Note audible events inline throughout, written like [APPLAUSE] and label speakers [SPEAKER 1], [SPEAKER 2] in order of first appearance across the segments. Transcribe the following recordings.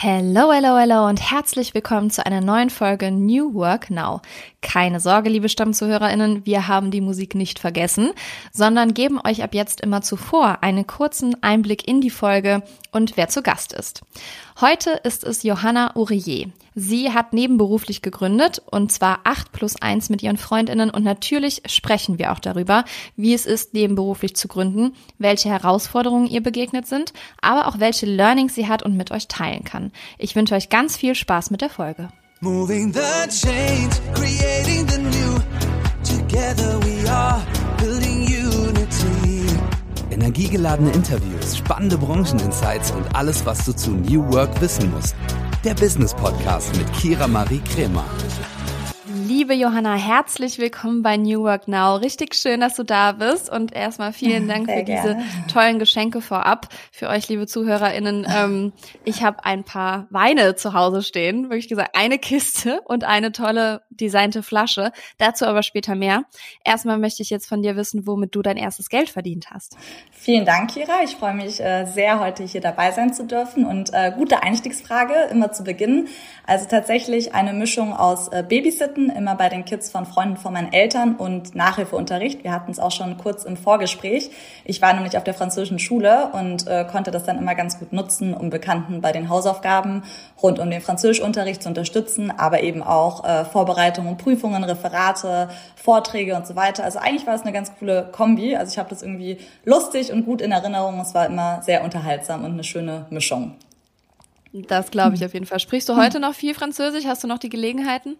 [SPEAKER 1] Hello, hello, hello und herzlich willkommen zu einer neuen Folge New Work Now. Keine Sorge, liebe Stammzuhörerinnen, wir haben die Musik nicht vergessen, sondern geben euch ab jetzt immer zuvor einen kurzen Einblick in die Folge und wer zu Gast ist. Heute ist es Johanna Urier. Sie hat nebenberuflich gegründet und zwar 8 plus 1 mit ihren Freundinnen und natürlich sprechen wir auch darüber, wie es ist, nebenberuflich zu gründen, welche Herausforderungen ihr begegnet sind, aber auch welche Learnings sie hat und mit euch teilen kann. Ich wünsche euch ganz viel Spaß mit der Folge. Moving the change, creating the new. Together we are.
[SPEAKER 2] Energiegeladene Interviews, spannende Brancheninsights und alles, was du zu New Work wissen musst der Business Podcast mit Kira Marie Kremer.
[SPEAKER 1] Liebe Johanna, herzlich willkommen bei New Work Now. Richtig schön, dass du da bist und erstmal vielen [LAUGHS] Dank Sehr für gerne. diese tollen Geschenke vorab. Für euch, liebe ZuhörerInnen, ähm, ich habe ein paar Weine zu Hause stehen, wirklich gesagt, eine Kiste und eine tolle designte Flasche. Dazu aber später mehr. Erstmal möchte ich jetzt von dir wissen, womit du dein erstes Geld verdient hast.
[SPEAKER 3] Vielen Dank, Kira. Ich freue mich äh, sehr, heute hier dabei sein zu dürfen und äh, gute Einstiegsfrage immer zu Beginn. Also tatsächlich eine Mischung aus äh, Babysitten, immer bei den Kids von Freunden von meinen Eltern und Nachhilfeunterricht. Wir hatten es auch schon kurz im Vorgespräch. Ich war nämlich auf der französischen Schule und äh, konnte das dann immer ganz gut nutzen, um Bekannten bei den Hausaufgaben rund um den Französischunterricht zu unterstützen, aber eben auch äh, Vorbereitungen, Prüfungen, Referate, Vorträge und so weiter. Also eigentlich war es eine ganz coole Kombi. Also ich habe das irgendwie lustig und gut in Erinnerung. Es war immer sehr unterhaltsam und eine schöne Mischung.
[SPEAKER 1] Das glaube ich auf jeden Fall. Sprichst du heute noch viel Französisch? Hast du noch die Gelegenheiten?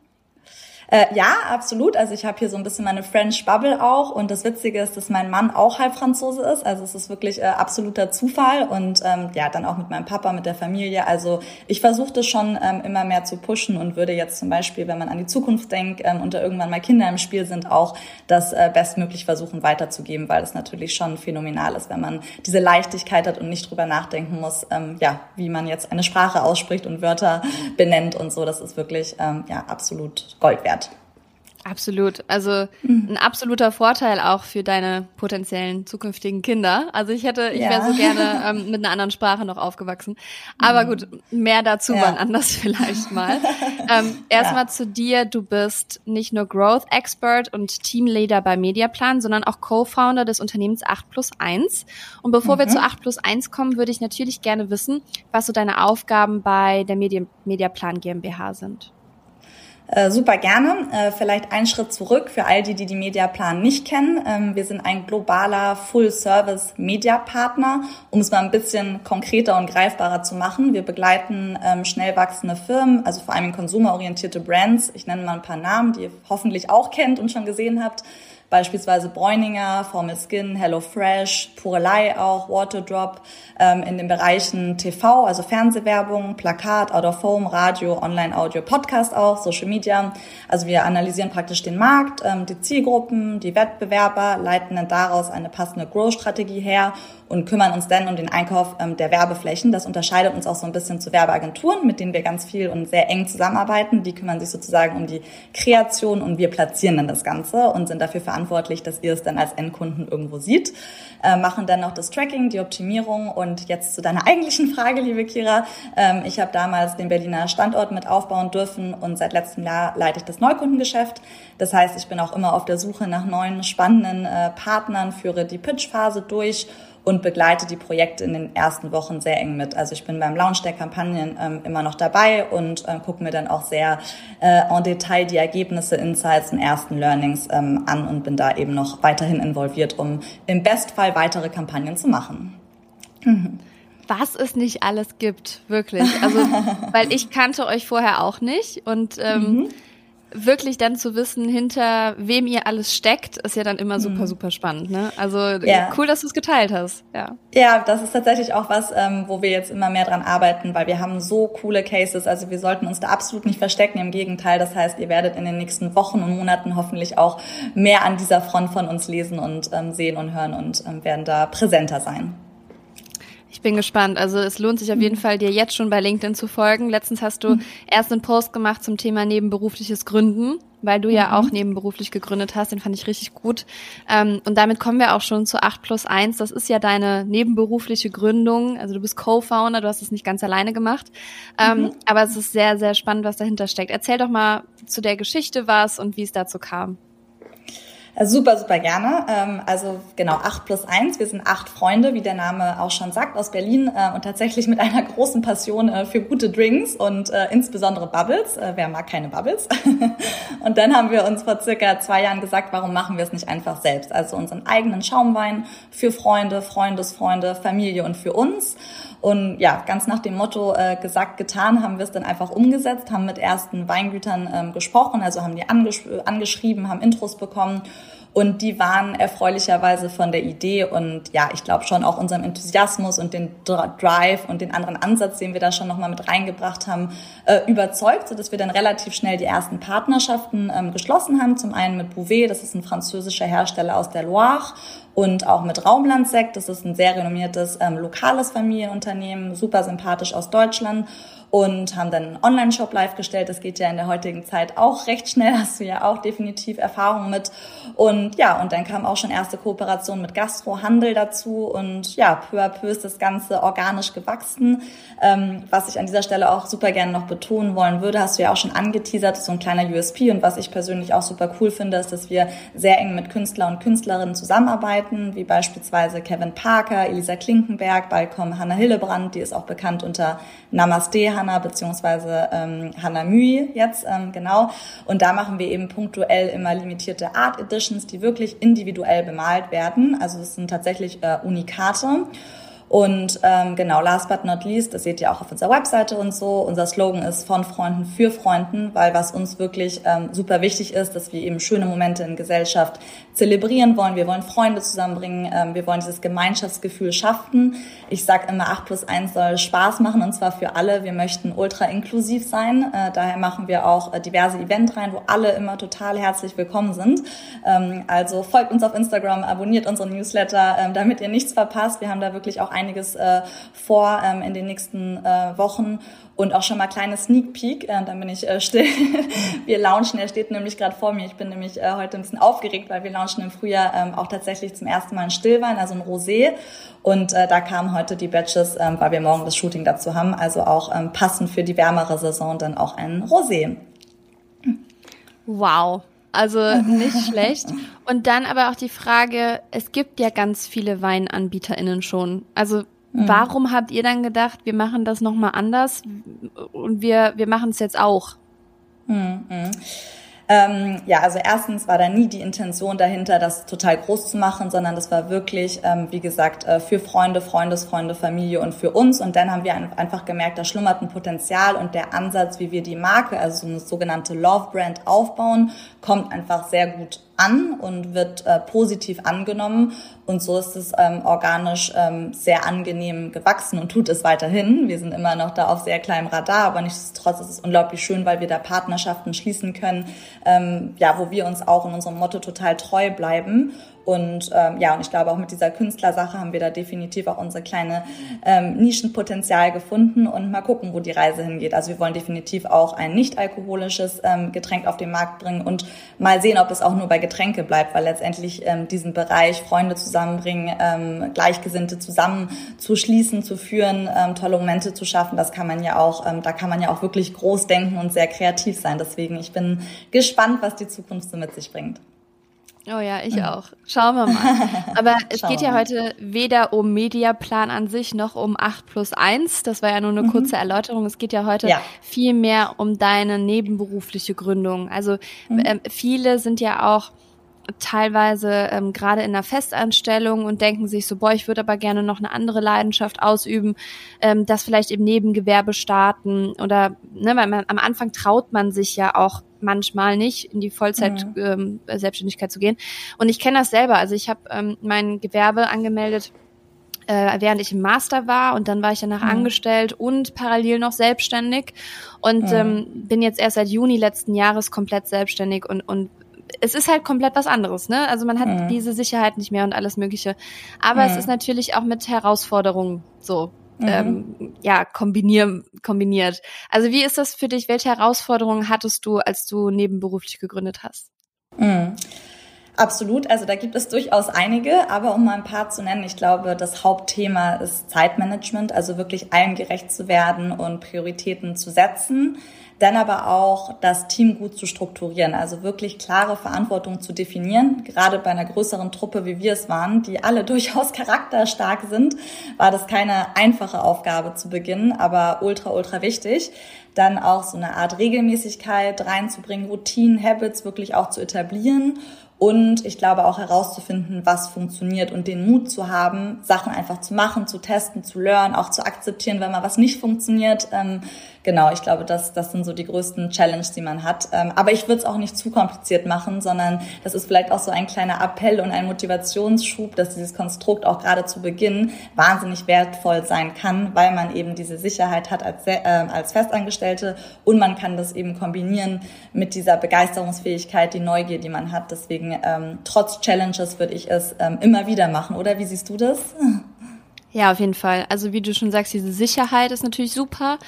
[SPEAKER 3] Äh, ja, absolut. Also ich habe hier so ein bisschen meine French Bubble auch und das Witzige ist, dass mein Mann auch halb Franzose ist. Also es ist wirklich äh, absoluter Zufall und ähm, ja, dann auch mit meinem Papa, mit der Familie. Also ich versuche das schon ähm, immer mehr zu pushen und würde jetzt zum Beispiel, wenn man an die Zukunft denkt ähm, und da irgendwann mal Kinder im Spiel sind, auch das äh, bestmöglich versuchen weiterzugeben, weil es natürlich schon phänomenal ist, wenn man diese Leichtigkeit hat und nicht drüber nachdenken muss, ähm, ja, wie man jetzt eine Sprache ausspricht und Wörter benennt und so. Das ist wirklich ähm, ja absolut Gold wert.
[SPEAKER 1] Absolut. Also mhm. ein absoluter Vorteil auch für deine potenziellen zukünftigen Kinder. Also ich hätte, ich ja. wäre so gerne ähm, mit einer anderen Sprache noch aufgewachsen. Aber mhm. gut, mehr dazu ja. wann anders [LAUGHS] vielleicht mal. ähm, [LAUGHS] Erstmal ja. zu dir. Du bist nicht nur Growth Expert und Teamleader bei Mediaplan, sondern auch Co-Founder des Unternehmens 8 plus 1. Und bevor mhm. wir zu 8 plus 1 kommen, würde ich natürlich gerne wissen, was so deine Aufgaben bei der Medien Mediaplan GmbH sind.
[SPEAKER 3] Äh, super gerne. Äh, vielleicht einen Schritt zurück für all die, die die Mediaplan nicht kennen. Ähm, wir sind ein globaler Full-Service-Media-Partner, um es mal ein bisschen konkreter und greifbarer zu machen. Wir begleiten ähm, schnell wachsende Firmen, also vor allem konsumerorientierte Brands. Ich nenne mal ein paar Namen, die ihr hoffentlich auch kennt und schon gesehen habt beispielsweise Bräuninger, Formel Skin, Hello Fresh, Purelei auch, Waterdrop, ähm, in den Bereichen TV, also Fernsehwerbung, Plakat, Out of Home, Radio, Online-Audio, Podcast auch, Social Media. Also wir analysieren praktisch den Markt, ähm, die Zielgruppen, die Wettbewerber, leiten dann daraus eine passende Growth-Strategie her und kümmern uns dann um den Einkauf ähm, der Werbeflächen. Das unterscheidet uns auch so ein bisschen zu Werbeagenturen, mit denen wir ganz viel und sehr eng zusammenarbeiten. Die kümmern sich sozusagen um die Kreation und wir platzieren dann das Ganze und sind dafür verantwortlich, dass ihr es dann als Endkunden irgendwo sieht. Äh, machen dann noch das Tracking, die Optimierung und jetzt zu deiner eigentlichen Frage, liebe Kira. Ähm, ich habe damals den Berliner Standort mit aufbauen dürfen und seit letztem Jahr leite ich das Neukundengeschäft. Das heißt, ich bin auch immer auf der Suche nach neuen spannenden äh, Partnern, führe die Pitch-Phase durch und begleite die Projekte in den ersten Wochen sehr eng mit. Also ich bin beim Launch der Kampagnen ähm, immer noch dabei und äh, gucke mir dann auch sehr äh, en Detail die Ergebnisse, Insights und ersten Learnings ähm, an und bin da eben noch weiterhin involviert, um im Bestfall weitere Kampagnen zu machen.
[SPEAKER 1] Mhm [LAUGHS] was es nicht alles gibt, wirklich. Also, [LAUGHS] weil ich kannte euch vorher auch nicht und ähm, mhm wirklich dann zu wissen, hinter wem ihr alles steckt, ist ja dann immer super, mhm. super spannend. Ne? Also ja. cool, dass du es geteilt hast. Ja.
[SPEAKER 3] ja, das ist tatsächlich auch was, ähm, wo wir jetzt immer mehr dran arbeiten, weil wir haben so coole Cases. Also wir sollten uns da absolut nicht verstecken. Im Gegenteil, das heißt, ihr werdet in den nächsten Wochen und Monaten hoffentlich auch mehr an dieser Front von uns lesen und ähm, sehen und hören und ähm, werden da präsenter sein.
[SPEAKER 1] Ich bin gespannt. Also es lohnt sich auf jeden mhm. Fall, dir jetzt schon bei LinkedIn zu folgen. Letztens hast du mhm. erst einen Post gemacht zum Thema nebenberufliches Gründen, weil du ja mhm. auch nebenberuflich gegründet hast. Den fand ich richtig gut. Ähm, und damit kommen wir auch schon zu 8 plus 1. Das ist ja deine nebenberufliche Gründung. Also du bist Co-Founder, du hast es nicht ganz alleine gemacht. Ähm, mhm. Aber es ist sehr, sehr spannend, was dahinter steckt. Erzähl doch mal zu der Geschichte was und wie es dazu kam.
[SPEAKER 3] Super, super gerne. Ähm, also genau, acht plus eins. Wir sind acht Freunde, wie der Name auch schon sagt, aus Berlin äh, und tatsächlich mit einer großen Passion äh, für gute Drinks und äh, insbesondere Bubbles. Wer mag keine Bubbles? [LAUGHS] und dann haben wir uns vor circa zwei Jahren gesagt, warum machen wir es nicht einfach selbst? Also unseren eigenen Schaumwein für Freunde, Freundesfreunde, Familie und für uns. Und ja, ganz nach dem Motto äh, gesagt, getan, haben wir es dann einfach umgesetzt, haben mit ersten Weingütern ähm, gesprochen, also haben die angesch angeschrieben, haben Intros bekommen und die waren erfreulicherweise von der Idee und ja, ich glaube schon auch unserem Enthusiasmus und den Drive und den anderen Ansatz, den wir da schon nochmal mit reingebracht haben, äh, überzeugt, sodass wir dann relativ schnell die ersten Partnerschaften ähm, geschlossen haben. Zum einen mit Bouvet, das ist ein französischer Hersteller aus der Loire und auch mit Raumlandsekt, das ist ein sehr renommiertes ähm, lokales Familienunternehmen, super sympathisch aus Deutschland und haben dann einen Online-Shop live gestellt. Das geht ja in der heutigen Zeit auch recht schnell, hast du ja auch definitiv Erfahrung mit. Und ja, und dann kam auch schon erste Kooperation mit Gastrohandel dazu und ja, peu à peu ist das Ganze organisch gewachsen. Ähm, was ich an dieser Stelle auch super gerne noch betonen wollen würde, hast du ja auch schon angeteasert, so ein kleiner USP und was ich persönlich auch super cool finde, ist, dass wir sehr eng mit Künstler und Künstlerinnen zusammenarbeiten, wie beispielsweise Kevin Parker, Elisa Klinkenberg, bald kommen Hannah Hillebrand, die ist auch bekannt unter Namaste Hanna beziehungsweise ähm, Hanna Mühi jetzt, ähm, genau. Und da machen wir eben punktuell immer limitierte Art Editions, die wirklich individuell bemalt werden. Also es sind tatsächlich äh, Unikate. Und ähm, genau, last but not least, das seht ihr auch auf unserer Webseite und so, unser Slogan ist von Freunden für Freunden, weil was uns wirklich ähm, super wichtig ist, dass wir eben schöne Momente in Gesellschaft zelebrieren wollen. Wir wollen Freunde zusammenbringen, ähm, wir wollen dieses Gemeinschaftsgefühl schaffen. Ich sage immer, 8 plus 1 soll Spaß machen und zwar für alle. Wir möchten ultra inklusiv sein. Äh, daher machen wir auch äh, diverse Event rein, wo alle immer total herzlich willkommen sind. Ähm, also folgt uns auf Instagram, abonniert unseren Newsletter, ähm, damit ihr nichts verpasst. Wir haben da wirklich auch einiges äh, vor ähm, in den nächsten äh, Wochen und auch schon mal kleine Sneak Peek, äh, dann bin ich äh, still. [LAUGHS] wir launchen, er steht nämlich gerade vor mir. Ich bin nämlich äh, heute ein bisschen aufgeregt, weil wir launchen im Frühjahr ähm, auch tatsächlich zum ersten Mal einen Stillwein, also ein Rosé. Und äh, da kamen heute die Batches, ähm, weil wir morgen das Shooting dazu haben. Also auch ähm, passend für die wärmere Saison dann auch ein Rosé.
[SPEAKER 1] Wow. Also [LAUGHS] nicht schlecht. Und dann aber auch die Frage, es gibt ja ganz viele WeinanbieterInnen schon. Also mhm. warum habt ihr dann gedacht, wir machen das nochmal anders und wir, wir machen es jetzt auch?
[SPEAKER 3] Mhm. Ähm, ja, also erstens war da nie die Intention dahinter, das total groß zu machen, sondern das war wirklich, ähm, wie gesagt, äh, für Freunde, Freundesfreunde, Familie und für uns. Und dann haben wir einfach gemerkt, da schlummert ein Potenzial und der Ansatz, wie wir die Marke, also so eine sogenannte Love Brand aufbauen, kommt einfach sehr gut an und wird äh, positiv angenommen. Und so ist es ähm, organisch ähm, sehr angenehm gewachsen und tut es weiterhin. Wir sind immer noch da auf sehr kleinem Radar, aber nichtsdestotrotz ist es unglaublich schön, weil wir da Partnerschaften schließen können, ähm, ja, wo wir uns auch in unserem Motto total treu bleiben und ähm, ja, und ich glaube auch mit dieser Künstlersache haben wir da definitiv auch unsere kleine ähm, Nischenpotenzial gefunden und mal gucken, wo die Reise hingeht. Also wir wollen definitiv auch ein nicht alkoholisches ähm, Getränk auf den Markt bringen und mal sehen, ob es auch nur bei Getränke bleibt, weil letztendlich ähm, diesen Bereich Freunde zusammenbringen, ähm, Gleichgesinnte zusammen zu schließen, zu führen, ähm, tolle Momente zu schaffen, das kann man ja auch, ähm, da kann man ja auch wirklich groß denken und sehr kreativ sein. Deswegen, ich bin gespannt, was die Zukunft so mit sich bringt.
[SPEAKER 1] Oh ja, ich auch. Schauen wir mal. [LAUGHS] Aber es geht ja heute weder um Mediaplan an sich noch um 8 plus 1. Das war ja nur eine mhm. kurze Erläuterung. Es geht ja heute ja. viel mehr um deine nebenberufliche Gründung. Also mhm. ähm, viele sind ja auch teilweise ähm, gerade in einer Festanstellung und denken sich so, boah, ich würde aber gerne noch eine andere Leidenschaft ausüben, ähm, das vielleicht im Nebengewerbe starten oder ne, weil man, am Anfang traut man sich ja auch manchmal nicht in die Vollzeit mhm. ähm, Selbstständigkeit zu gehen. Und ich kenne das selber. Also ich habe ähm, mein Gewerbe angemeldet äh, während ich im Master war und dann war ich danach mhm. angestellt und parallel noch selbstständig und mhm. ähm, bin jetzt erst seit Juni letzten Jahres komplett selbstständig und, und es ist halt komplett was anderes, ne? Also man hat mhm. diese Sicherheit nicht mehr und alles Mögliche. Aber mhm. es ist natürlich auch mit Herausforderungen so. Mhm. Ähm, ja, kombinier, kombiniert. Also wie ist das für dich? Welche Herausforderungen hattest du, als du nebenberuflich gegründet hast?
[SPEAKER 3] Mhm. Absolut, also da gibt es durchaus einige, aber um mal ein paar zu nennen, ich glaube, das Hauptthema ist Zeitmanagement, also wirklich allen gerecht zu werden und Prioritäten zu setzen dann aber auch das Team gut zu strukturieren, also wirklich klare Verantwortung zu definieren. Gerade bei einer größeren Truppe, wie wir es waren, die alle [LAUGHS] durchaus charakterstark sind, war das keine einfache Aufgabe zu Beginn, aber ultra, ultra wichtig. Dann auch so eine Art Regelmäßigkeit reinzubringen, Routinen, Habits wirklich auch zu etablieren und ich glaube auch herauszufinden, was funktioniert und den Mut zu haben, Sachen einfach zu machen, zu testen, zu lernen, auch zu akzeptieren, wenn mal was nicht funktioniert. Ähm, genau, ich glaube, das, das sind so die größten Challenges, die man hat. Ähm, aber ich würde es auch nicht zu kompliziert machen, sondern das ist vielleicht auch so ein kleiner Appell und ein Motivationsschub, dass dieses Konstrukt auch gerade zu Beginn wahnsinnig wertvoll sein kann, weil man eben diese Sicherheit hat als, äh, als Festangestellte und man kann das eben kombinieren mit dieser Begeisterungsfähigkeit, die Neugier, die man hat. Deswegen deswegen ähm, trotz Challenges würde ich es ähm, immer wieder machen, oder? Wie siehst du das?
[SPEAKER 1] Ja, auf jeden Fall. Also wie du schon sagst, diese Sicherheit ist natürlich super.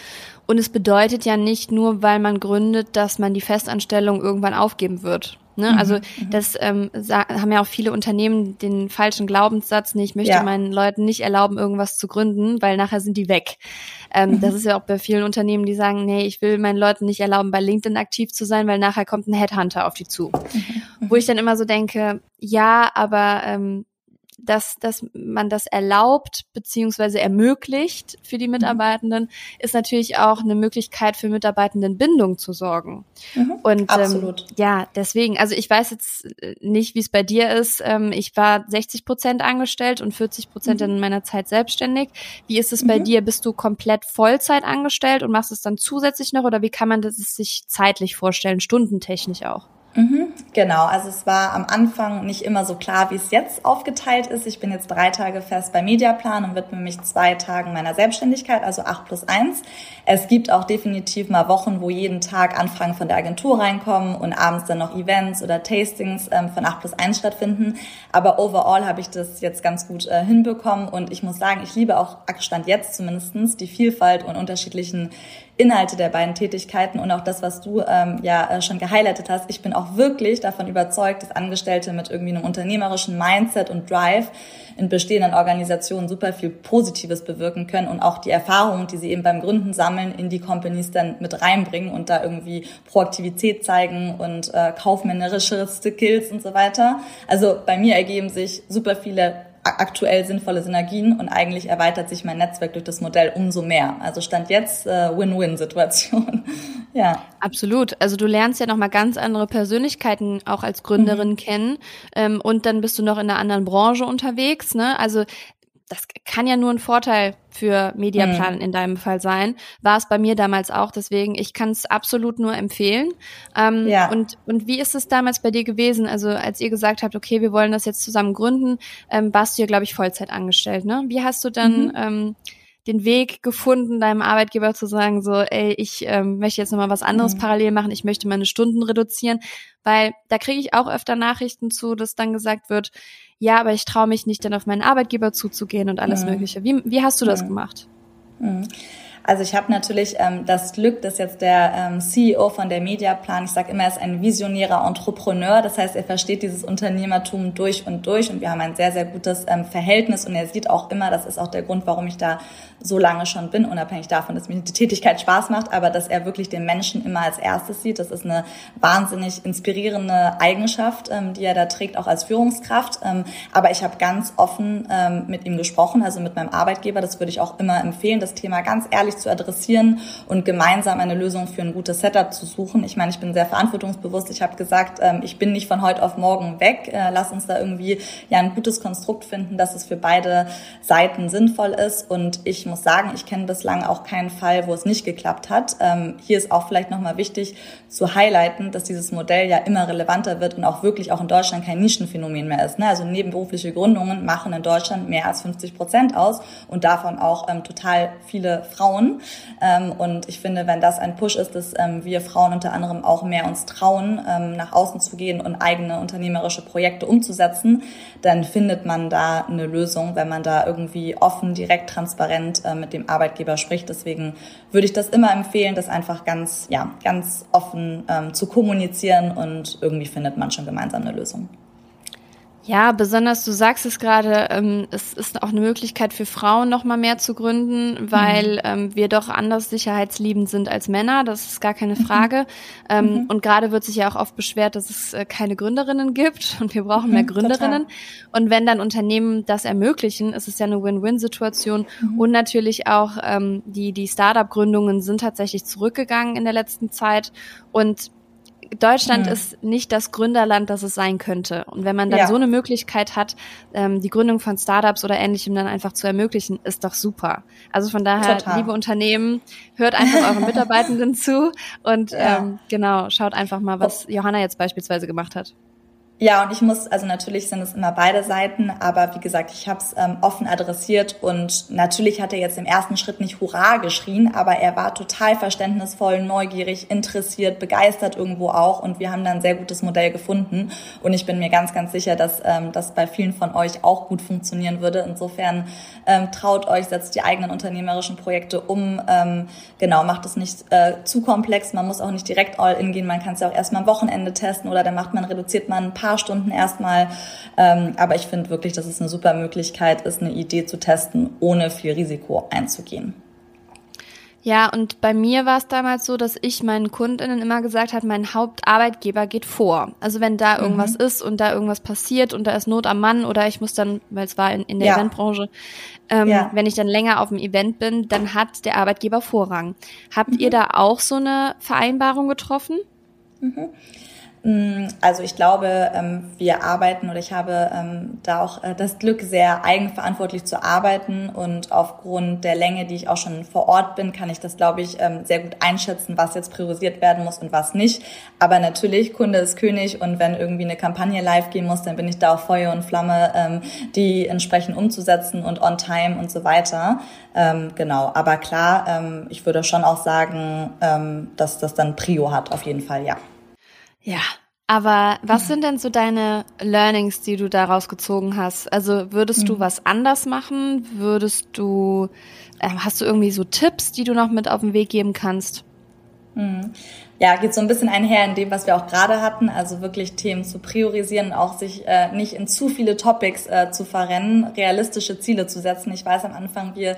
[SPEAKER 1] Und es bedeutet ja nicht nur, weil man gründet, dass man die Festanstellung irgendwann aufgeben wird. Ne? Mhm, also mhm. das ähm, haben ja auch viele Unternehmen den falschen Glaubenssatz, nee, ich möchte ja. meinen Leuten nicht erlauben, irgendwas zu gründen, weil nachher sind die weg. Ähm, mhm. Das ist ja auch bei vielen Unternehmen, die sagen, nee, ich will meinen Leuten nicht erlauben, bei LinkedIn aktiv zu sein, weil nachher kommt ein Headhunter auf die zu. Mhm. Wo ich dann immer so denke, ja, aber ähm, dass, dass man das erlaubt beziehungsweise ermöglicht für die mhm. Mitarbeitenden, mhm. ist natürlich auch eine Möglichkeit für Mitarbeitendenbindung zu sorgen. Mhm. Und ähm, Absolut. Ähm, ja, deswegen, also ich weiß jetzt äh, nicht, wie es bei dir ist. Ähm, ich war 60 Prozent angestellt und 40 Prozent mhm. in meiner Zeit selbstständig. Wie ist es bei mhm. dir? Bist du komplett Vollzeit angestellt und machst es dann zusätzlich noch oder wie kann man das sich zeitlich vorstellen, stundentechnisch auch?
[SPEAKER 3] Mhm, genau, also es war am Anfang nicht immer so klar, wie es jetzt aufgeteilt ist. Ich bin jetzt drei Tage fest bei Mediaplan und widme mich zwei Tagen meiner Selbstständigkeit, also acht plus eins. Es gibt auch definitiv mal Wochen, wo jeden Tag Anfragen von der Agentur reinkommen und abends dann noch Events oder Tastings ähm, von acht plus eins stattfinden. Aber overall habe ich das jetzt ganz gut äh, hinbekommen und ich muss sagen, ich liebe auch Stand jetzt zumindestens die Vielfalt und unterschiedlichen Inhalte der beiden Tätigkeiten und auch das, was du ähm, ja äh, schon gehighlightet hast. Ich bin auch wirklich davon überzeugt, dass Angestellte mit irgendwie einem unternehmerischen Mindset und Drive in bestehenden Organisationen super viel Positives bewirken können und auch die Erfahrungen, die sie eben beim Gründen sammeln, in die Companies dann mit reinbringen und da irgendwie Proaktivität zeigen und äh, kaufmännerische Skills und so weiter. Also bei mir ergeben sich super viele aktuell sinnvolle Synergien und eigentlich erweitert sich mein Netzwerk durch das Modell umso mehr. Also stand jetzt äh, Win-Win-Situation. [LAUGHS] ja.
[SPEAKER 1] Absolut. Also du lernst ja nochmal ganz andere Persönlichkeiten auch als Gründerin mhm. kennen ähm, und dann bist du noch in einer anderen Branche unterwegs. Ne? Also das kann ja nur ein Vorteil für Mediaplan mhm. in deinem Fall sein. War es bei mir damals auch. Deswegen, ich kann es absolut nur empfehlen. Ähm, ja. und, und wie ist es damals bei dir gewesen? Also als ihr gesagt habt, okay, wir wollen das jetzt zusammen gründen, ähm, warst du ja, glaube ich, Vollzeit angestellt. Ne? Wie hast du dann mhm. ähm, den Weg gefunden, deinem Arbeitgeber zu sagen, so, ey, ich ähm, möchte jetzt nochmal was anderes mhm. parallel machen, ich möchte meine Stunden reduzieren, weil da kriege ich auch öfter Nachrichten zu, dass dann gesagt wird, ja, aber ich traue mich nicht, dann auf meinen Arbeitgeber zuzugehen und alles mhm. Mögliche. Wie, wie hast du das mhm. gemacht?
[SPEAKER 3] Mhm. Also ich habe natürlich ähm, das Glück, dass jetzt der ähm, CEO von der Mediaplan, ich sage immer, er ist ein visionärer Entrepreneur. Das heißt, er versteht dieses Unternehmertum durch und durch und wir haben ein sehr, sehr gutes ähm, Verhältnis und er sieht auch immer, das ist auch der Grund, warum ich da so lange schon bin, unabhängig davon, dass mir die Tätigkeit Spaß macht, aber dass er wirklich den Menschen immer als erstes sieht. Das ist eine wahnsinnig inspirierende Eigenschaft, ähm, die er da trägt, auch als Führungskraft. Ähm, aber ich habe ganz offen ähm, mit ihm gesprochen, also mit meinem Arbeitgeber. Das würde ich auch immer empfehlen, das Thema ganz ehrlich zu adressieren und gemeinsam eine Lösung für ein gutes Setup zu suchen. Ich meine, ich bin sehr verantwortungsbewusst. Ich habe gesagt, ähm, ich bin nicht von heute auf morgen weg. Äh, lass uns da irgendwie ja ein gutes Konstrukt finden, dass es für beide Seiten sinnvoll ist. Und ich muss sagen, ich kenne bislang auch keinen Fall, wo es nicht geklappt hat. Ähm, hier ist auch vielleicht nochmal wichtig zu highlighten, dass dieses Modell ja immer relevanter wird und auch wirklich auch in Deutschland kein Nischenphänomen mehr ist. Ne? Also nebenberufliche Gründungen machen in Deutschland mehr als 50 Prozent aus und davon auch ähm, total viele Frauen Frauen. Ähm, und ich finde, wenn das ein Push ist, dass ähm, wir Frauen unter anderem auch mehr uns trauen, ähm, nach außen zu gehen und eigene unternehmerische Projekte umzusetzen, dann findet man da eine Lösung, wenn man da irgendwie offen, direkt, transparent äh, mit dem Arbeitgeber spricht. Deswegen würde ich das immer empfehlen, das einfach ganz, ja, ganz offen ähm, zu kommunizieren und irgendwie findet man schon gemeinsam eine Lösung.
[SPEAKER 1] Ja, besonders du sagst es gerade, ähm, es ist auch eine Möglichkeit für Frauen noch mal mehr zu gründen, weil mhm. ähm, wir doch anders sicherheitsliebend sind als Männer. Das ist gar keine mhm. Frage. Ähm, mhm. Ähm, und gerade wird sich ja auch oft beschwert, dass es äh, keine Gründerinnen gibt [LAUGHS] und wir brauchen mehr mhm, Gründerinnen. Total. Und wenn dann Unternehmen das ermöglichen, ist es ja eine Win-Win-Situation. Mhm. Und natürlich auch ähm, die die Startup-Gründungen sind tatsächlich zurückgegangen in der letzten Zeit und Deutschland mhm. ist nicht das Gründerland, das es sein könnte. Und wenn man dann ja. so eine Möglichkeit hat, ähm, die Gründung von Startups oder ähnlichem dann einfach zu ermöglichen, ist doch super. Also von daher, Total. liebe Unternehmen, hört einfach euren [LAUGHS] Mitarbeitenden zu und ja. ähm, genau, schaut einfach mal, was Johanna jetzt beispielsweise gemacht hat.
[SPEAKER 3] Ja, und ich muss, also natürlich sind es immer beide Seiten, aber wie gesagt, ich habe es ähm, offen adressiert und natürlich hat er jetzt im ersten Schritt nicht Hurra geschrien, aber er war total verständnisvoll, neugierig, interessiert, begeistert irgendwo auch und wir haben dann ein sehr gutes Modell gefunden und ich bin mir ganz, ganz sicher, dass ähm, das bei vielen von euch auch gut funktionieren würde. Insofern ähm, traut euch, setzt die eigenen unternehmerischen Projekte um, ähm, genau, macht es nicht äh, zu komplex, man muss auch nicht direkt all in gehen, man kann es ja auch erstmal am Wochenende testen oder dann macht man, reduziert man ein paar paar Stunden erstmal. Ähm, aber ich finde wirklich, dass es eine super Möglichkeit ist, eine Idee zu testen, ohne viel Risiko einzugehen.
[SPEAKER 1] Ja, und bei mir war es damals so, dass ich meinen Kundinnen immer gesagt habe, mein Hauptarbeitgeber geht vor. Also wenn da irgendwas mhm. ist und da irgendwas passiert und da ist Not am Mann oder ich muss dann, weil es war in, in der ja. Eventbranche, ähm, ja. wenn ich dann länger auf dem Event bin, dann hat der Arbeitgeber Vorrang. Habt mhm. ihr da auch so eine Vereinbarung getroffen?
[SPEAKER 3] Mhm. Mm, also ich glaube, ähm, wir arbeiten oder ich habe ähm, da auch äh, das Glück, sehr eigenverantwortlich zu arbeiten und aufgrund der Länge, die ich auch schon vor Ort bin, kann ich das, glaube ich, ähm, sehr gut einschätzen, was jetzt priorisiert werden muss und was nicht. Aber natürlich, Kunde ist König und wenn irgendwie eine Kampagne live gehen muss, dann bin ich da auf Feuer und Flamme, die entsprechend umzusetzen und on time und so weiter. Genau, aber klar, ich würde schon auch sagen, dass das dann Prio hat, auf jeden Fall, ja.
[SPEAKER 1] Ja, aber was sind denn so deine Learnings, die du daraus gezogen hast? Also würdest du mhm. was anders machen? Würdest du, äh, hast du irgendwie so Tipps, die du noch mit auf den Weg geben kannst?
[SPEAKER 3] Mhm. Ja, geht so ein bisschen einher in dem, was wir auch gerade hatten, also wirklich Themen zu priorisieren, auch sich äh, nicht in zu viele Topics äh, zu verrennen, realistische Ziele zu setzen. Ich weiß am Anfang, wir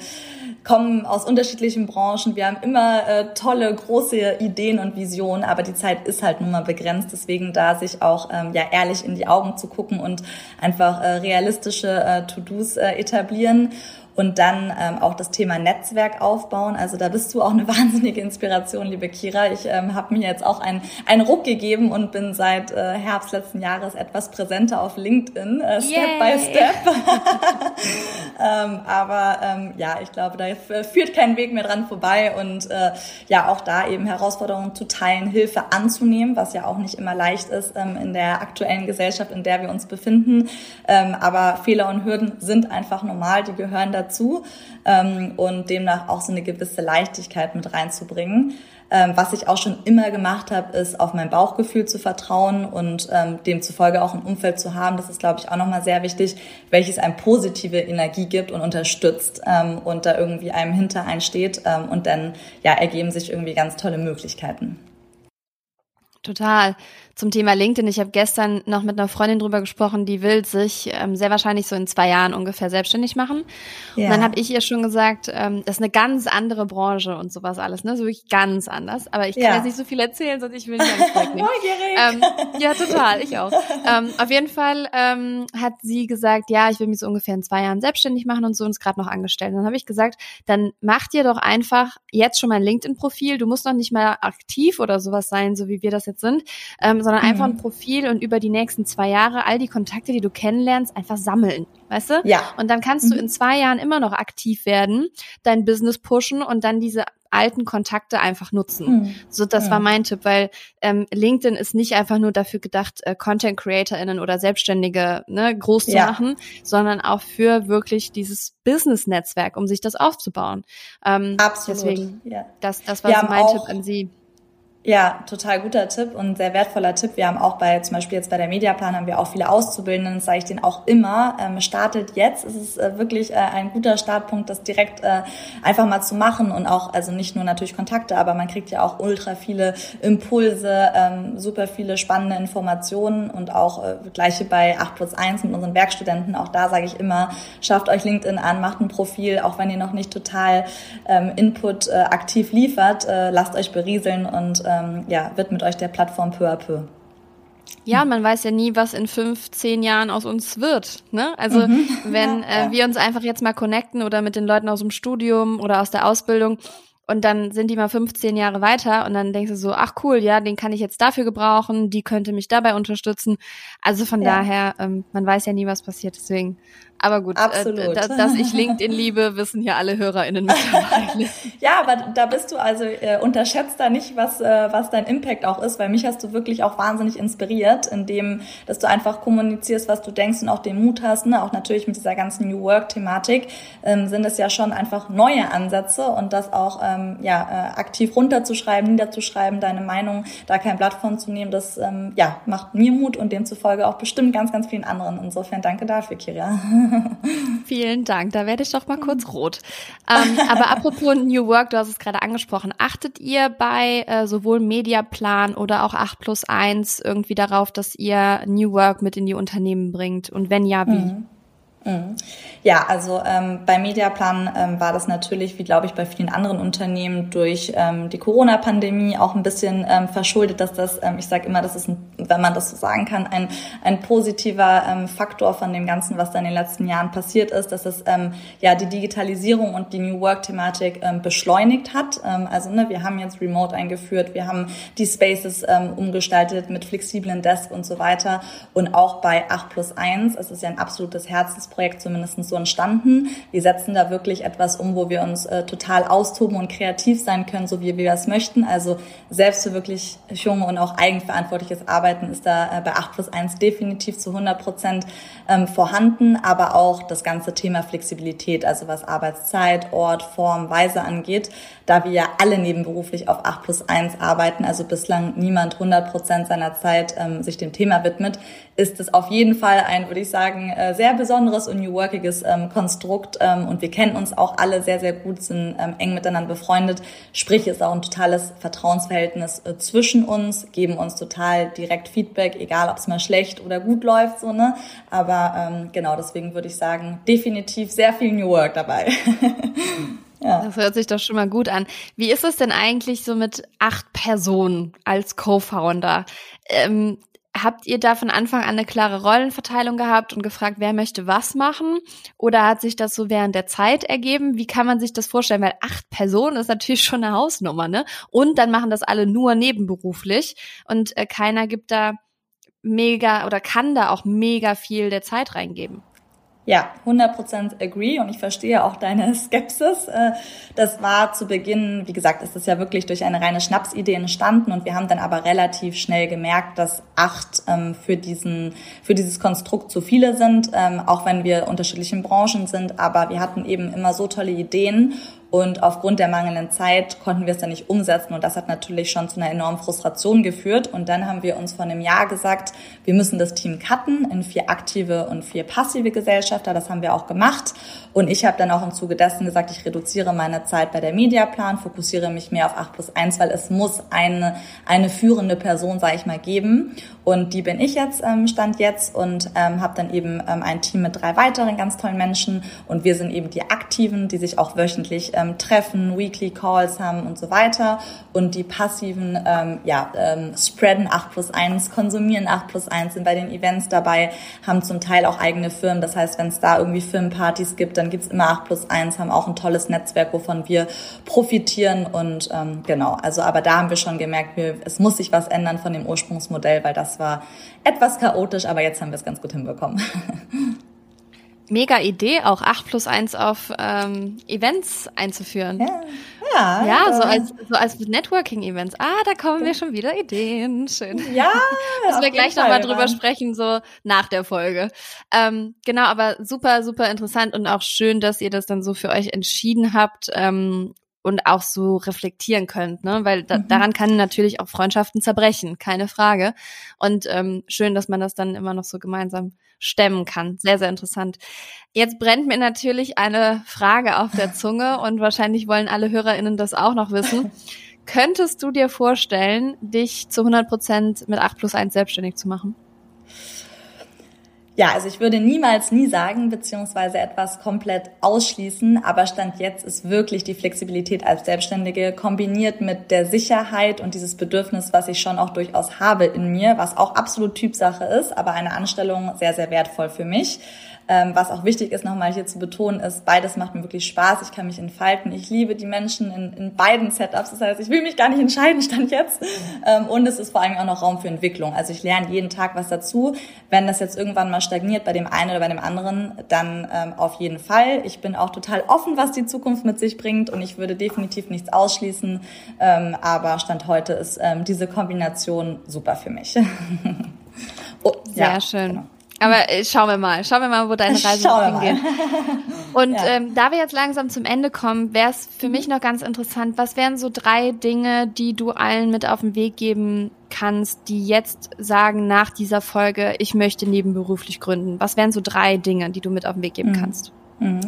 [SPEAKER 3] kommen aus unterschiedlichen Branchen, wir haben immer äh, tolle, große Ideen und Visionen, aber die Zeit ist halt nun mal begrenzt, deswegen da sich auch ähm, ja ehrlich in die Augen zu gucken und einfach äh, realistische äh, To-Dos äh, etablieren und dann ähm, auch das Thema Netzwerk aufbauen. Also da bist du auch eine [LAUGHS] wahnsinnige Inspiration, liebe Kira. Ich ähm, habe mir jetzt auch einen, einen Ruck gegeben und bin seit äh, Herbst letzten Jahres etwas präsenter auf LinkedIn, äh, Step Yay. by Step. [LAUGHS] ähm, aber ähm, ja, ich glaube, da führt kein Weg mehr dran vorbei und äh, ja, auch da eben Herausforderungen zu teilen, Hilfe anzunehmen, was ja auch nicht immer leicht ist ähm, in der aktuellen Gesellschaft, in der wir uns befinden. Ähm, aber Fehler und Hürden sind einfach normal, die gehören dazu ähm, und demnach auch so eine gewisse Leichtigkeit mit reinzubringen. Ähm, was ich auch schon immer gemacht habe, ist auf mein Bauchgefühl zu vertrauen und ähm, demzufolge auch ein Umfeld zu haben. Das ist, glaube ich, auch nochmal sehr wichtig, welches einem positive Energie gibt und unterstützt ähm, und da irgendwie einem hinter einsteht ähm, und dann ja ergeben sich irgendwie ganz tolle Möglichkeiten.
[SPEAKER 1] Total zum Thema LinkedIn. Ich habe gestern noch mit einer Freundin drüber gesprochen, die will sich ähm, sehr wahrscheinlich so in zwei Jahren ungefähr selbstständig machen. Ja. Und dann habe ich ihr schon gesagt, ähm, das ist eine ganz andere Branche und sowas alles, ne? So wirklich ganz anders. Aber ich kann ja. jetzt nicht so viel erzählen, sonst ich will nicht alles [LAUGHS] wegnehmen. ähm, ja, total, ich auch. Ähm, auf jeden Fall ähm, hat sie gesagt, ja, ich will mich so ungefähr in zwei Jahren selbstständig machen und so und ist gerade noch angestellt. Und dann habe ich gesagt, dann mach dir doch einfach jetzt schon mein LinkedIn-Profil. Du musst noch nicht mal aktiv oder sowas sein, so wie wir das jetzt sind, ähm, sondern mhm. einfach ein Profil und über die nächsten zwei Jahre all die Kontakte, die du kennenlernst, einfach sammeln. Weißt du?
[SPEAKER 3] Ja.
[SPEAKER 1] Und dann kannst mhm. du in zwei Jahren immer noch aktiv werden, dein Business pushen und dann diese alten Kontakte einfach nutzen. Mhm. So, das ja. war mein Tipp, weil ähm, LinkedIn ist nicht einfach nur dafür gedacht, äh, Content CreatorInnen oder Selbstständige ne, groß zu ja. machen, sondern auch für wirklich dieses Business-Netzwerk, um sich das aufzubauen.
[SPEAKER 3] Ähm, Absolut.
[SPEAKER 1] Deswegen, ja. das, das war so mein Tipp an Sie.
[SPEAKER 3] Ja, total guter Tipp und sehr wertvoller Tipp. Wir haben auch bei, zum Beispiel jetzt bei der Mediaplan haben wir auch viele Auszubildenden, das sage ich denen auch immer, ähm, startet jetzt. Es ist äh, wirklich äh, ein guter Startpunkt, das direkt äh, einfach mal zu machen und auch, also nicht nur natürlich Kontakte, aber man kriegt ja auch ultra viele Impulse, ähm, super viele spannende Informationen und auch äh, gleiche bei 8 plus 1 mit unseren Werkstudenten. Auch da sage ich immer, schafft euch LinkedIn an, macht ein Profil, auch wenn ihr noch nicht total ähm, Input äh, aktiv liefert, äh, lasst euch berieseln und ähm, ja, widmet euch der Plattform peu à peu.
[SPEAKER 1] Ja, man weiß ja nie, was in fünf, zehn Jahren aus uns wird. Ne? Also mhm. [LAUGHS] wenn äh, wir uns einfach jetzt mal connecten oder mit den Leuten aus dem Studium oder aus der Ausbildung und dann sind die mal 15 Jahre weiter und dann denkst du so, ach cool, ja, den kann ich jetzt dafür gebrauchen, die könnte mich dabei unterstützen. Also von ja. daher, ähm, man weiß ja nie, was passiert. Deswegen aber gut, äh, da, dass ich LinkedIn liebe, [LAUGHS] wissen hier alle HörerInnen mittlerweile. [LAUGHS]
[SPEAKER 3] ja, aber da bist du also äh, unterschätzt da nicht, was, äh, was dein Impact auch ist, weil mich hast du wirklich auch wahnsinnig inspiriert, indem, dass du einfach kommunizierst, was du denkst und auch den Mut hast, ne? auch natürlich mit dieser ganzen New Work-Thematik, ähm, sind es ja schon einfach neue Ansätze und das auch ähm, ja, äh, aktiv runterzuschreiben, niederzuschreiben, deine Meinung, da kein Blatt von zu nehmen, das ähm, ja, macht mir Mut und demzufolge auch bestimmt ganz, ganz vielen anderen. Insofern danke dafür, Kira. [LAUGHS] [LAUGHS]
[SPEAKER 1] Vielen Dank. Da werde ich doch mal kurz rot. Ähm, aber apropos New Work, du hast es gerade angesprochen. Achtet ihr bei äh, sowohl Mediaplan oder auch 8 plus 1 irgendwie darauf, dass ihr New Work mit in die Unternehmen bringt? Und wenn ja, wie? Mhm.
[SPEAKER 3] Mhm. Ja, also ähm, bei Mediaplan ähm, war das natürlich, wie glaube ich bei vielen anderen Unternehmen, durch ähm, die Corona-Pandemie auch ein bisschen ähm, verschuldet, dass das, ähm, ich sage immer, das ist, ein, wenn man das so sagen kann, ein, ein positiver ähm, Faktor von dem Ganzen, was da in den letzten Jahren passiert ist, dass es ähm, ja die Digitalisierung und die New Work-Thematik ähm, beschleunigt hat. Ähm, also ne, wir haben jetzt Remote eingeführt, wir haben die Spaces ähm, umgestaltet mit flexiblen Desks und so weiter. Und auch bei 8 plus 1, es ist ja ein absolutes Herzens Projekt zumindest so entstanden. Wir setzen da wirklich etwas um, wo wir uns äh, total austoben und kreativ sein können, so wie wir es möchten. Also Selbstverwirklichung und auch eigenverantwortliches Arbeiten ist da äh, bei 8 plus 1 definitiv zu 100 Prozent ähm, vorhanden, aber auch das ganze Thema Flexibilität, also was Arbeitszeit, Ort, Form, Weise angeht, da wir ja alle nebenberuflich auf 8 plus 1 arbeiten, also bislang niemand 100 Prozent seiner Zeit ähm, sich dem Thema widmet, ist es auf jeden Fall ein, würde ich sagen, äh, sehr besonderes und New Workiges ähm, Konstrukt ähm, und wir kennen uns auch alle sehr, sehr gut, sind ähm, eng miteinander befreundet, sprich ist auch ein totales Vertrauensverhältnis äh, zwischen uns, geben uns total direkt Feedback, egal ob es mal schlecht oder gut läuft, so, ne, aber ähm, genau, deswegen würde ich sagen, definitiv sehr viel New Work dabei. [LAUGHS]
[SPEAKER 1] Ja. Das hört sich doch schon mal gut an. Wie ist es denn eigentlich so mit acht Personen als Co-Founder? Ähm, habt ihr da von Anfang an eine klare Rollenverteilung gehabt und gefragt, wer möchte was machen? Oder hat sich das so während der Zeit ergeben? Wie kann man sich das vorstellen? Weil acht Personen ist natürlich schon eine Hausnummer, ne? Und dann machen das alle nur nebenberuflich und äh, keiner gibt da mega oder kann da auch mega viel der Zeit reingeben.
[SPEAKER 3] Ja, 100% agree und ich verstehe auch deine [LAUGHS] Skepsis. Äh, das war zu Beginn, wie gesagt, ist es ja wirklich durch eine reine Schnapsidee entstanden und wir haben dann aber relativ schnell gemerkt, dass acht ähm, für diesen, für dieses Konstrukt zu viele sind, ähm, auch wenn wir unterschiedlichen Branchen sind, aber wir hatten eben immer so tolle Ideen und aufgrund der mangelnden Zeit konnten wir es dann nicht umsetzen. Und das hat natürlich schon zu einer enormen Frustration geführt. Und dann haben wir uns vor einem Jahr gesagt, wir müssen das Team cutten in vier aktive und vier passive Gesellschafter. Das haben wir auch gemacht. Und ich habe dann auch im Zuge dessen gesagt, ich reduziere meine Zeit bei der Mediaplan, fokussiere mich mehr auf 8 plus 1, weil es muss eine, eine führende Person, sage ich mal, geben. Und die bin ich jetzt, ähm, stand jetzt und ähm, habe dann eben ähm, ein Team mit drei weiteren ganz tollen Menschen. Und wir sind eben die Aktiven, die sich auch wöchentlich ähm, treffen, Weekly Calls haben und so weiter. Und die passiven, ähm, ja, ähm, spreaden 8 plus 1, konsumieren 8 plus 1, sind bei den Events dabei, haben zum Teil auch eigene Firmen. Das heißt, wenn es da irgendwie Firmenpartys gibt, dann gibt's immer 8 plus 1, haben auch ein tolles Netzwerk, wovon wir profitieren. Und ähm, genau, also aber da haben wir schon gemerkt, wir, es muss sich was ändern von dem Ursprungsmodell, weil das war etwas chaotisch, aber jetzt haben wir es ganz gut hinbekommen. [LAUGHS]
[SPEAKER 1] Mega Idee, auch 8 plus 1 auf ähm, Events einzuführen.
[SPEAKER 3] Ja, ja,
[SPEAKER 1] ja so als, so als Networking-Events. Ah, da kommen mir schon wieder Ideen. Schön.
[SPEAKER 3] Ja, [LAUGHS]
[SPEAKER 1] Müssen wir gleich nochmal drüber sprechen, so nach der Folge. Ähm, genau, aber super, super interessant und auch schön, dass ihr das dann so für euch entschieden habt ähm, und auch so reflektieren könnt, ne? Weil da, mhm. daran kann natürlich auch Freundschaften zerbrechen, keine Frage. Und ähm, schön, dass man das dann immer noch so gemeinsam stemmen kann. Sehr, sehr interessant. Jetzt brennt mir natürlich eine Frage auf der [LAUGHS] Zunge und wahrscheinlich wollen alle HörerInnen das auch noch wissen. [LAUGHS] Könntest du dir vorstellen, dich zu 100 Prozent mit 8 plus 1 selbstständig zu machen?
[SPEAKER 3] Ja, also ich würde niemals nie sagen, beziehungsweise etwas komplett ausschließen, aber Stand jetzt ist wirklich die Flexibilität als Selbstständige kombiniert mit der Sicherheit und dieses Bedürfnis, was ich schon auch durchaus habe in mir, was auch absolut Typsache ist, aber eine Anstellung sehr, sehr wertvoll für mich. Ähm, was auch wichtig ist, nochmal hier zu betonen, ist, beides macht mir wirklich Spaß. Ich kann mich entfalten. Ich liebe die Menschen in, in beiden Setups. Das heißt, ich will mich gar nicht entscheiden, stand jetzt. Ähm, und es ist vor allem auch noch Raum für Entwicklung. Also ich lerne jeden Tag was dazu. Wenn das jetzt irgendwann mal stagniert bei dem einen oder bei dem anderen, dann ähm, auf jeden Fall. Ich bin auch total offen, was die Zukunft mit sich bringt und ich würde definitiv nichts ausschließen. Ähm, aber Stand heute ist ähm, diese Kombination super für mich. [LAUGHS]
[SPEAKER 1] oh, Sehr ja, schön. Genau. Aber äh, schauen wir mal, schauen wir mal, wo deine [LAUGHS] Reise noch hingeht. [LAUGHS] Und ja. ähm, da wir jetzt langsam zum Ende kommen, wäre es für mich noch ganz interessant, was wären so drei Dinge, die du allen mit auf den Weg geben kannst, die jetzt sagen nach dieser Folge, ich möchte nebenberuflich gründen? Was wären so drei Dinge, die du mit auf den Weg geben mhm. kannst? Mhm.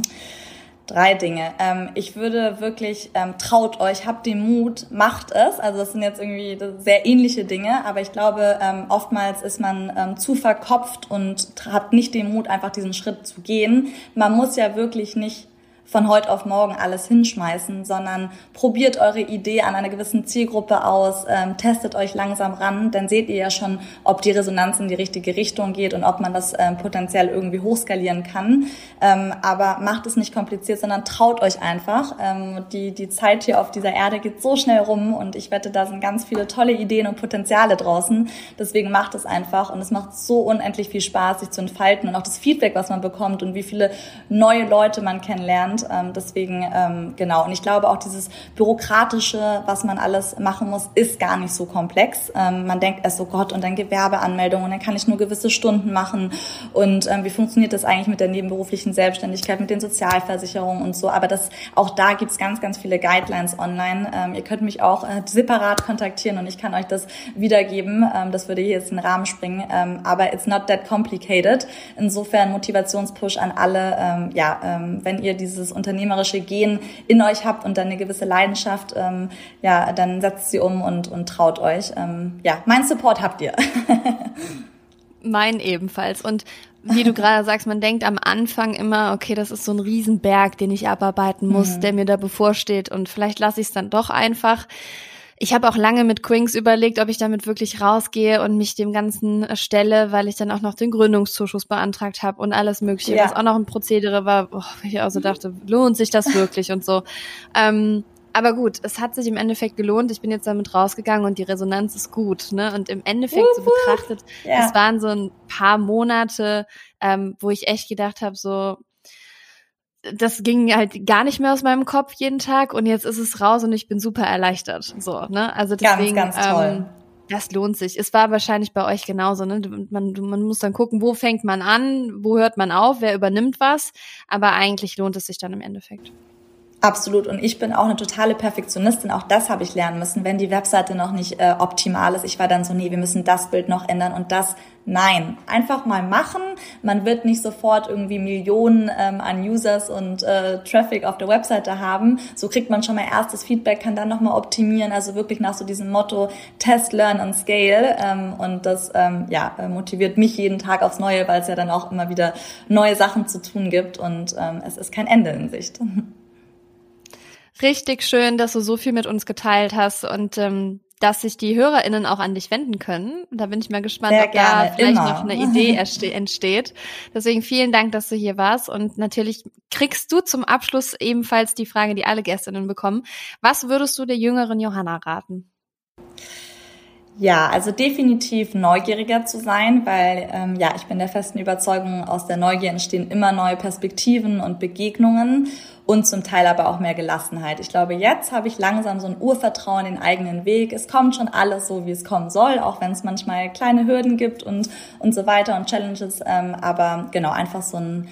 [SPEAKER 3] Drei Dinge. Ähm, ich würde wirklich, ähm, traut euch, habt den Mut, macht es. Also das sind jetzt irgendwie sehr ähnliche Dinge, aber ich glaube, ähm, oftmals ist man ähm, zu verkopft und hat nicht den Mut, einfach diesen Schritt zu gehen. Man muss ja wirklich nicht von heute auf morgen alles hinschmeißen, sondern probiert eure Idee an einer gewissen Zielgruppe aus, ähm, testet euch langsam ran, dann seht ihr ja schon, ob die Resonanz in die richtige Richtung geht und ob man das ähm, potenziell irgendwie hochskalieren kann. Ähm, aber macht es nicht kompliziert, sondern traut euch einfach. Ähm, die, die Zeit hier auf dieser Erde geht so schnell rum und ich wette, da sind ganz viele tolle Ideen und Potenziale draußen. Deswegen macht es einfach und es macht so unendlich viel Spaß, sich zu entfalten und auch das Feedback, was man bekommt und wie viele neue Leute man kennenlernt Land. Ähm, deswegen, ähm, genau. Und ich glaube auch dieses Bürokratische, was man alles machen muss, ist gar nicht so komplex. Ähm, man denkt erst, oh Gott, und dann Gewerbeanmeldung und dann kann ich nur gewisse Stunden machen. Und ähm, wie funktioniert das eigentlich mit der nebenberuflichen Selbstständigkeit, mit den Sozialversicherungen und so. Aber das, auch da gibt's ganz, ganz viele Guidelines online. Ähm, ihr könnt mich auch äh, separat kontaktieren und ich kann euch das wiedergeben. Ähm, das würde hier jetzt in den Rahmen springen. Ähm, aber it's not that complicated. Insofern Motivationspush an alle. Ähm, ja, ähm, wenn ihr dieses dieses unternehmerische Gen in euch habt und dann eine gewisse Leidenschaft, ähm, ja, dann setzt sie um und, und traut euch. Ähm, ja, mein Support habt ihr. [LAUGHS]
[SPEAKER 1] mein ebenfalls. Und wie du gerade sagst, man denkt am Anfang immer, okay, das ist so ein Riesenberg, den ich abarbeiten muss, mhm. der mir da bevorsteht und vielleicht lasse ich es dann doch einfach. Ich habe auch lange mit Quinks überlegt, ob ich damit wirklich rausgehe und mich dem Ganzen stelle, weil ich dann auch noch den Gründungszuschuss beantragt habe und alles Mögliche, ja. was auch noch ein Prozedere war, wo ich auch so dachte, lohnt sich das wirklich und so. Ähm, aber gut, es hat sich im Endeffekt gelohnt. Ich bin jetzt damit rausgegangen und die Resonanz ist gut. Ne? Und im Endeffekt so betrachtet, ja. es waren so ein paar Monate, ähm, wo ich echt gedacht habe, so, das ging halt gar nicht mehr aus meinem Kopf jeden Tag und jetzt ist es raus und ich bin super erleichtert. So, ne? Also deswegen,
[SPEAKER 3] ganz, ganz toll.
[SPEAKER 1] Ähm, das lohnt sich. Es war wahrscheinlich bei euch genauso, ne? Man, man muss dann gucken, wo fängt man an, wo hört man auf, wer übernimmt was, aber eigentlich lohnt es sich dann im Endeffekt.
[SPEAKER 3] Absolut. Und ich bin auch eine totale Perfektionistin. Auch das habe ich lernen müssen, wenn die Webseite noch nicht äh, optimal ist. Ich war dann so, nee, wir müssen das Bild noch ändern und das. Nein, einfach mal machen. Man wird nicht sofort irgendwie Millionen ähm, an Users und äh, Traffic auf der Webseite haben. So kriegt man schon mal erstes Feedback, kann dann nochmal optimieren. Also wirklich nach so diesem Motto Test, Learn und Scale. Ähm, und das ähm, ja, äh, motiviert mich jeden Tag aufs Neue, weil es ja dann auch immer wieder neue Sachen zu tun gibt und ähm, es ist kein Ende in Sicht. [LAUGHS]
[SPEAKER 1] Richtig schön, dass du so viel mit uns geteilt hast und ähm, dass sich die HörerInnen auch an dich wenden können. Da bin ich mal gespannt,
[SPEAKER 3] Sehr
[SPEAKER 1] ob
[SPEAKER 3] gerne,
[SPEAKER 1] da vielleicht
[SPEAKER 3] immer.
[SPEAKER 1] noch eine Idee entsteht. Deswegen vielen Dank, dass du hier warst. Und natürlich kriegst du zum Abschluss ebenfalls die Frage, die alle Gästinnen bekommen. Was würdest du der jüngeren Johanna raten?
[SPEAKER 3] Ja, also definitiv neugieriger zu sein, weil ähm, ja, ich bin der festen Überzeugung, aus der Neugier entstehen immer neue Perspektiven und Begegnungen und zum Teil aber auch mehr Gelassenheit. Ich glaube, jetzt habe ich langsam so ein Urvertrauen in den eigenen Weg. Es kommt schon alles so, wie es kommen soll, auch wenn es manchmal kleine Hürden gibt und, und so weiter und Challenges. Ähm, aber genau, einfach so ein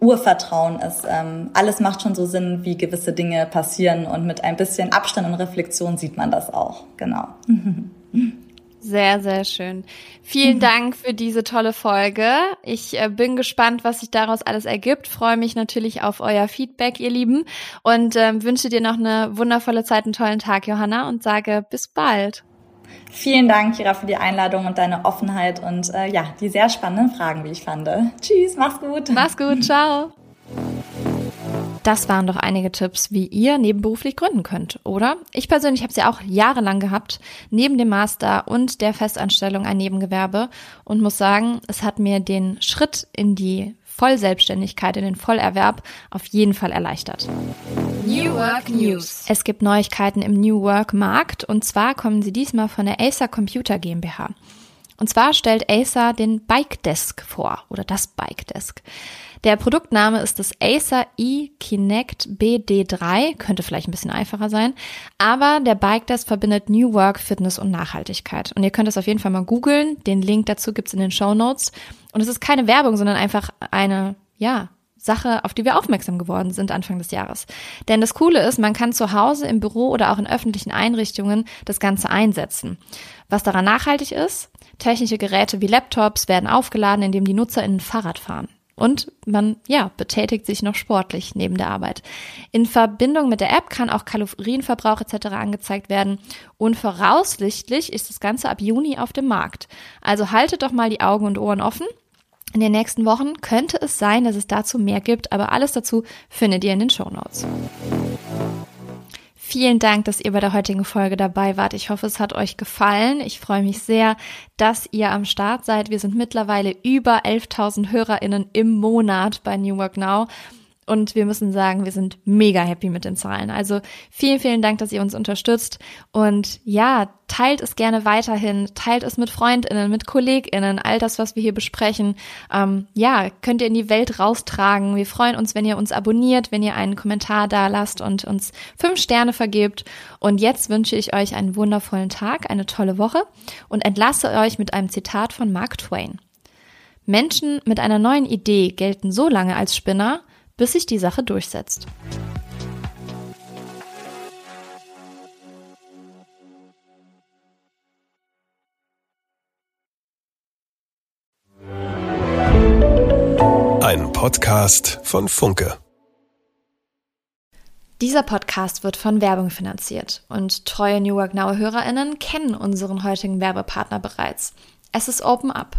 [SPEAKER 3] Urvertrauen ist. Ähm, alles macht schon so Sinn, wie gewisse Dinge passieren und mit ein bisschen Abstand und Reflexion sieht man das auch. Genau. [LAUGHS]
[SPEAKER 1] Sehr, sehr schön. Vielen mhm. Dank für diese tolle Folge. Ich äh, bin gespannt, was sich daraus alles ergibt. Freue mich natürlich auf euer Feedback, ihr Lieben. Und ähm, wünsche dir noch eine wundervolle Zeit, einen tollen Tag, Johanna, und sage bis bald.
[SPEAKER 3] Vielen Dank, Kira, für die Einladung und deine Offenheit und äh, ja, die sehr spannenden Fragen, wie ich fand. Tschüss, mach's gut.
[SPEAKER 1] Mach's gut, ciao. Das waren doch einige Tipps, wie ihr nebenberuflich gründen könnt, oder? Ich persönlich habe sie ja auch jahrelang gehabt, neben dem Master und der Festanstellung ein Nebengewerbe und muss sagen, es hat mir den Schritt in die Vollselbstständigkeit, in den Vollerwerb auf jeden Fall erleichtert. New Work News. Es gibt Neuigkeiten im New Work Markt und zwar kommen sie diesmal von der Acer Computer GmbH. Und zwar stellt Acer den Bike Desk vor oder das Bike Desk. Der Produktname ist das Acer e-Kinect BD3, könnte vielleicht ein bisschen einfacher sein, aber der Bike Desk verbindet New Work, Fitness und Nachhaltigkeit. Und ihr könnt es auf jeden Fall mal googeln, den Link dazu gibt's in den Show Notes. Und es ist keine Werbung, sondern einfach eine, ja, Sache, auf die wir aufmerksam geworden sind Anfang des Jahres. Denn das Coole ist, man kann zu Hause, im Büro oder auch in öffentlichen Einrichtungen das Ganze einsetzen. Was daran nachhaltig ist, technische Geräte wie Laptops werden aufgeladen, indem die NutzerInnen Fahrrad fahren. Und man, ja, betätigt sich noch sportlich neben der Arbeit. In Verbindung mit der App kann auch Kalorienverbrauch etc. angezeigt werden. Und voraussichtlich ist das Ganze ab Juni auf dem Markt. Also haltet doch mal die Augen und Ohren offen. In den nächsten Wochen könnte es sein, dass es dazu mehr gibt, aber alles dazu findet ihr in den Show Notes. Vielen Dank, dass ihr bei der heutigen Folge dabei wart. Ich hoffe, es hat euch gefallen. Ich freue mich sehr, dass ihr am Start seid. Wir sind mittlerweile über 11.000 HörerInnen im Monat bei New Work Now. Und wir müssen sagen, wir sind mega happy mit den Zahlen. Also vielen, vielen Dank, dass ihr uns unterstützt. Und ja, teilt es gerne weiterhin, teilt es mit Freundinnen, mit Kolleginnen, all das, was wir hier besprechen. Ähm, ja, könnt ihr in die Welt raustragen. Wir freuen uns, wenn ihr uns abonniert, wenn ihr einen Kommentar da lasst und uns fünf Sterne vergebt. Und jetzt wünsche ich euch einen wundervollen Tag, eine tolle Woche und entlasse euch mit einem Zitat von Mark Twain. Menschen mit einer neuen Idee gelten so lange als Spinner, bis sich die Sache durchsetzt.
[SPEAKER 4] Ein Podcast von Funke.
[SPEAKER 1] Dieser Podcast wird von Werbung finanziert und treue New Work Now HörerInnen kennen unseren heutigen Werbepartner bereits. Es ist Open Up.